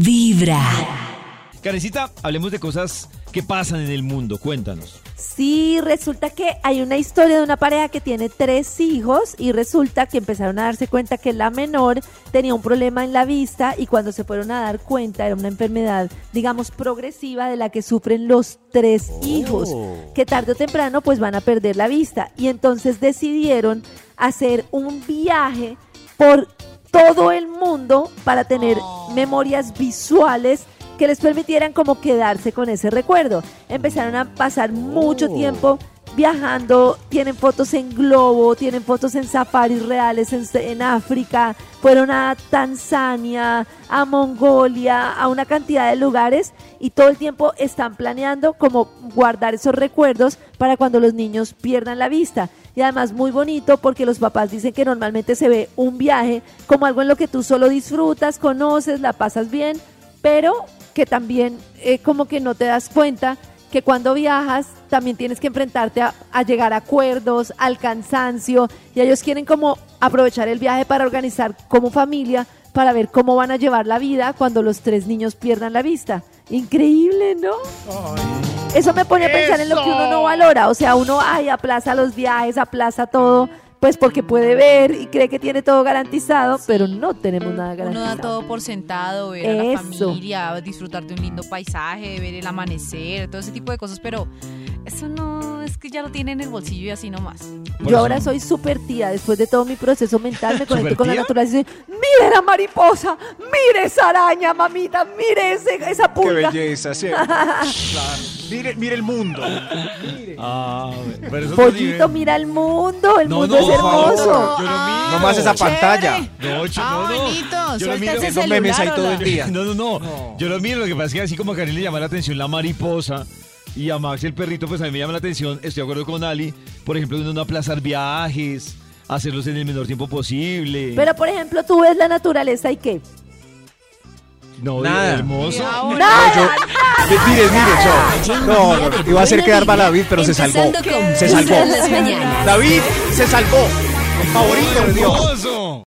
Vibra. Karencita, hablemos de cosas que pasan en el mundo. Cuéntanos. Sí, resulta que hay una historia de una pareja que tiene tres hijos y resulta que empezaron a darse cuenta que la menor tenía un problema en la vista y cuando se fueron a dar cuenta era una enfermedad, digamos, progresiva de la que sufren los tres hijos, que tarde o temprano pues van a perder la vista. Y entonces decidieron hacer un viaje por todo el mundo para tener memorias visuales que les permitieran como quedarse con ese recuerdo. Empezaron a pasar mucho tiempo viajando, tienen fotos en globo, tienen fotos en safaris reales en, África, fueron a Tanzania, a Mongolia, a una cantidad de lugares y todo el tiempo están planeando como guardar esos recuerdos para cuando los niños pierdan la vista. Y además muy bonito porque los papás dicen que normalmente se ve un viaje como algo en lo que tú solo disfrutas, conoces, la pasas bien, pero que también eh, como que no te das cuenta que cuando viajas también tienes que enfrentarte a, a, llegar a acuerdos, al cansancio, y ellos quieren como aprovechar el viaje para organizar como familia, para ver cómo van a llevar la vida cuando los tres niños pierdan la vista. Increíble, ¿no? Eso me pone a pensar en lo que uno no valora, o sea, uno, ay, aplaza los viajes, aplaza todo pues porque puede ver y cree que tiene todo garantizado, pero no tenemos nada garantizado. Uno da todo por sentado, ver a la familia, disfrutar de un lindo paisaje, ver el amanecer, todo ese tipo de cosas, pero eso no es que ya lo tiene en el bolsillo y así nomás. Yo ahora soy súper tía, después de todo mi proceso mental me conecto con la naturaleza y mire la mariposa, mire esa araña, mamita, mire ese, esa pulga. Qué belleza, ¿sí? mire, mire el mundo. Mire. Ah, pero eso Pollito, mira el mundo, el No, mundo no, es por favor, hermoso. yo lo miro. No más esa pantalla. No, Ah, no, no. bonito, Yo lo miro. ese Esos memes ahí celular, todo el día. No, no, no, No. Yo lo miro, lo que pasa es que así como a Karen le llama la atención la mariposa y a Max el perrito, pues a mí me llama la atención, estoy de acuerdo con Ali, por ejemplo, de no aplazar viajes, hacerlos en el menor tiempo posible. Pero por ejemplo, tú ves la naturaleza y qué? no, Nada. hermoso. Y ahora- Nada. Mire, mire, yo. No, no, iba a hacer quedar mal a David, pero se salvó. Se salvó. David se salvó. Favorito de Dios.